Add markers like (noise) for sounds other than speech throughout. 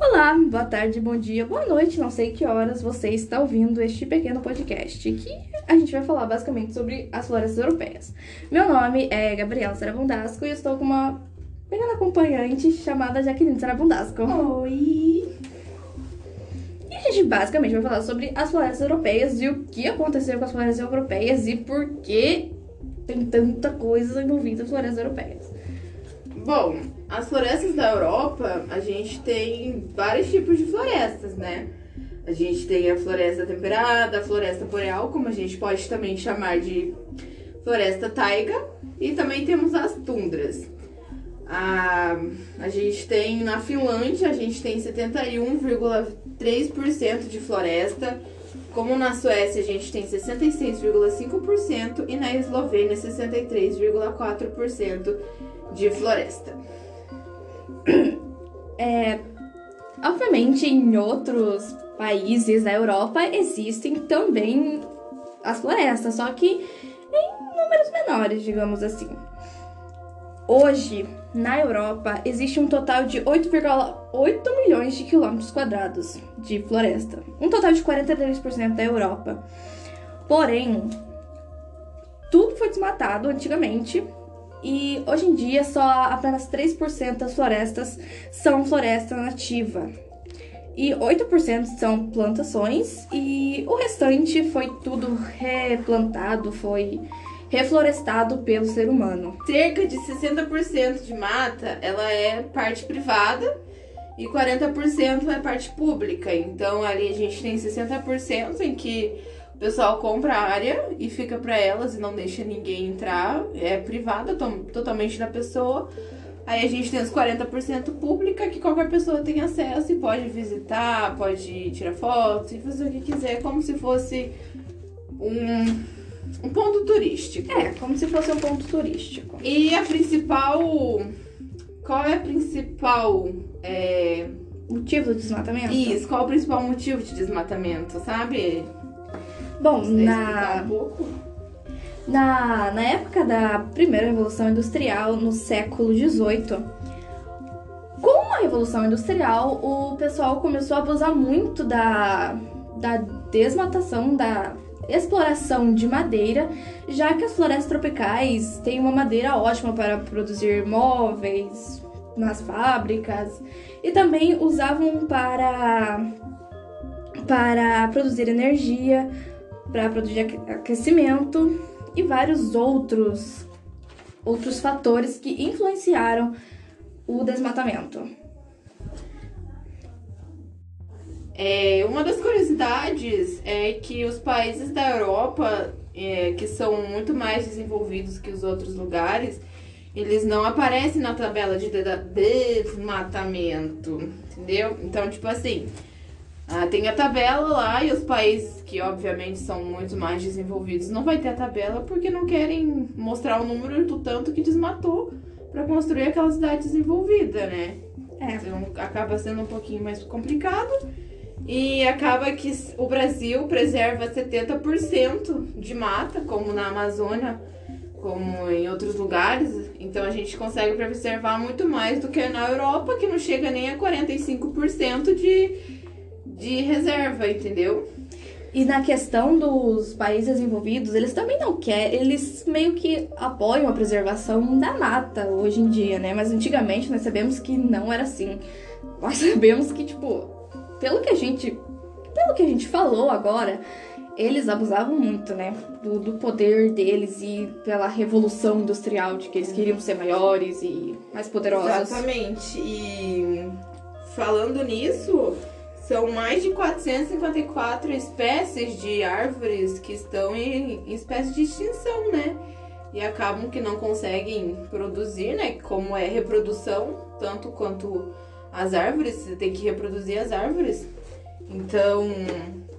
Olá, boa tarde, bom dia, boa noite, não sei que horas você está ouvindo este pequeno podcast que a gente vai falar basicamente sobre as florestas europeias. Meu nome é Gabriela Sarabundasco e eu estou com uma pequena acompanhante chamada Jaqueline Sarabundasco. Oi! E a gente basicamente vai falar sobre as florestas europeias e o que aconteceu com as florestas europeias e por que tem tanta coisa envolvida nas florestas europeias. Bom, as florestas da Europa, a gente tem vários tipos de florestas, né? A gente tem a floresta temperada, a floresta boreal, como a gente pode também chamar de floresta taiga, e também temos as tundras. A, a gente tem na Finlândia, a gente tem 71,3% de floresta, como na Suécia a gente tem 66,5% e na Eslovênia 63,4% de floresta. (coughs) É, obviamente, em outros países da Europa existem também as florestas, só que em números menores, digamos assim. Hoje, na Europa, existe um total de 8,8 milhões de quilômetros quadrados de floresta, um total de 43% da Europa. Porém, tudo foi desmatado antigamente e hoje em dia só apenas 3% das florestas são floresta nativa. E 8% são plantações e o restante foi tudo replantado, foi reflorestado pelo ser humano. Cerca de 60% de mata, ela é parte privada e 40% é parte pública. Então ali a gente tem 60% em que o pessoal compra a área e fica para elas e não deixa ninguém entrar, é privada totalmente da pessoa. Aí a gente tem os 40% pública, que qualquer pessoa tem acesso e pode visitar, pode tirar fotos e fazer o que quiser, como se fosse um, um ponto turístico. É, como se fosse um ponto turístico. E a principal. Qual é a principal. É... Motivo do desmatamento? Isso, qual é o principal motivo de desmatamento, sabe? Bom, na. Um pouco? Na, na época da primeira Revolução Industrial, no século XVIII, com a Revolução Industrial, o pessoal começou a abusar muito da, da desmatação, da exploração de madeira, já que as florestas tropicais têm uma madeira ótima para produzir móveis nas fábricas e também usavam para para produzir energia, para produzir aquecimento e vários outros outros fatores que influenciaram o desmatamento. É, uma das curiosidades é que os países da Europa, é, que são muito mais desenvolvidos que os outros lugares, eles não aparecem na tabela de desmatamento, entendeu? Então, tipo assim, ah, tem a tabela lá e os países que obviamente são muito mais desenvolvidos não vai ter a tabela porque não querem mostrar o número do tanto que desmatou para construir aquela cidade desenvolvida, né? É. Então acaba sendo um pouquinho mais complicado e acaba que o Brasil preserva 70% de mata, como na Amazônia, como em outros lugares. Então a gente consegue preservar muito mais do que na Europa, que não chega nem a 45% de de reserva, entendeu? E na questão dos países envolvidos, eles também não querem, eles meio que apoiam a preservação da mata hoje em dia, né? Mas antigamente nós sabemos que não era assim. Nós (laughs) sabemos que, tipo, pelo que a gente. Pelo que a gente falou agora, eles abusavam muito, né? Do, do poder deles e pela revolução industrial, de que eles queriam ser maiores e mais poderosos. Exatamente. E falando nisso são mais de 454 espécies de árvores que estão em, em espécie de extinção, né? E acabam que não conseguem produzir, né? Como é reprodução, tanto quanto as árvores, você tem que reproduzir as árvores. Então,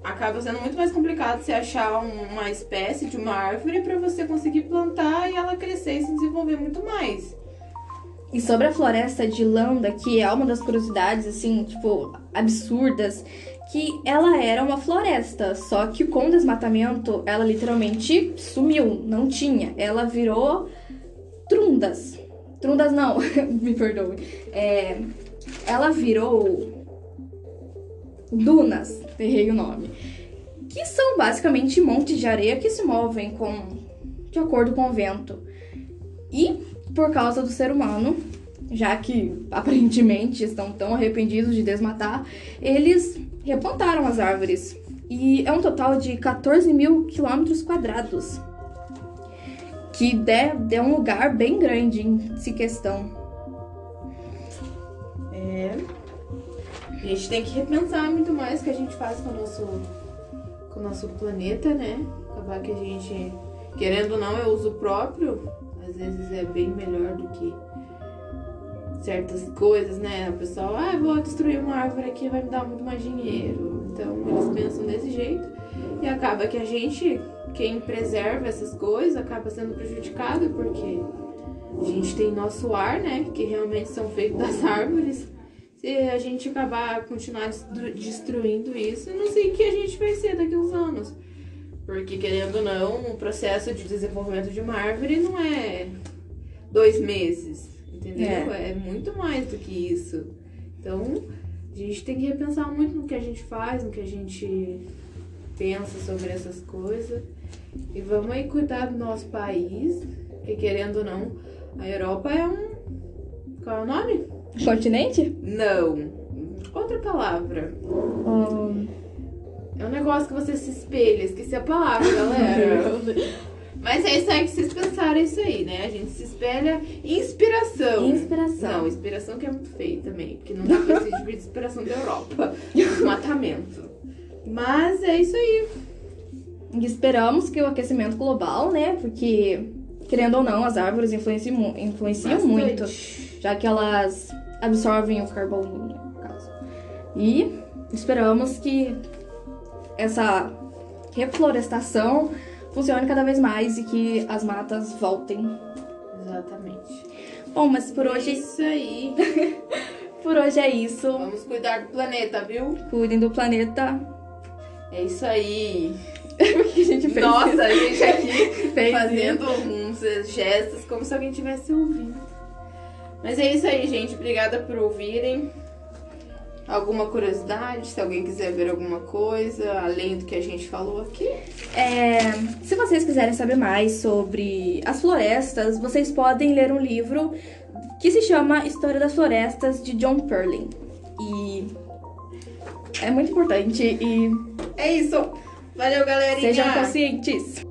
acaba sendo muito mais complicado você achar uma espécie de uma árvore para você conseguir plantar e ela crescer e se desenvolver muito mais. E sobre a floresta de Landa, que é uma das curiosidades, assim, tipo, absurdas, que ela era uma floresta, só que com o desmatamento ela literalmente sumiu, não tinha. Ela virou trundas. Trundas não, (laughs) me perdoe. É, ela virou dunas, errei o nome, que são basicamente montes de areia que se movem com de acordo com o vento. E por causa do ser humano, já que (laughs) aparentemente estão tão arrependidos de desmatar, eles replantaram as árvores. E é um total de 14 mil quilômetros quadrados. Que dê, dê um lugar bem grande em se questão. A gente tem que repensar muito mais o que a gente faz com o nosso, com o nosso planeta, né? Acabar que a gente, querendo ou não, é uso próprio. Às vezes é bem melhor do que certas coisas, né? O pessoal, ah, vou destruir uma árvore aqui, vai me dar muito mais dinheiro. Então eles pensam desse jeito. E acaba que a gente, quem preserva essas coisas, acaba sendo prejudicado porque a gente tem nosso ar, né? Que realmente são feitos das (laughs) árvores. Se a gente acabar continuar destru- destruindo isso, eu não sei o que a gente vai ser daqui a uns anos. Porque, querendo ou não, o processo de desenvolvimento de uma árvore não é dois meses, entendeu? É. muito mais do que isso. Então, a gente tem que repensar muito no que a gente faz, no que a gente pensa sobre essas coisas. E vamos aí cuidar do nosso país, porque, querendo ou não, a Europa é um. Qual é o nome? Continente? Não. Outra palavra. Hum, É um negócio que você se espelha. Esqueci a palavra, galera. (laughs) Mas é isso aí que vocês pensaram, é isso aí, né? A gente se espelha inspiração. Inspiração. Não, inspiração que é muito feio também, porque não dá pra ser de inspiração da Europa. (laughs) Desmatamento. Mas é isso aí. E esperamos que o aquecimento global, né? Porque, querendo ou não, as árvores influenciam, influenciam Bastante. muito, já que elas absorvem o carbono, no caso. E esperamos que essa reflorestação funcione cada vez mais e que as matas voltem. Exatamente. Bom, mas por É hoje, isso aí. (laughs) por hoje é isso. Vamos cuidar do planeta, viu? Cuidem do planeta. É isso aí. Fez? Nossa, a gente aqui (laughs) Fez fazendo uns gestos como se alguém estivesse ouvindo. Mas é isso aí, gente. Obrigada por ouvirem. Alguma curiosidade, se alguém quiser ver alguma coisa além do que a gente falou aqui. É, se vocês quiserem saber mais sobre as florestas, vocês podem ler um livro que se chama História das Florestas, de John Perlin. E é muito importante e É isso. Valeu, galerinha. sejam conscientes.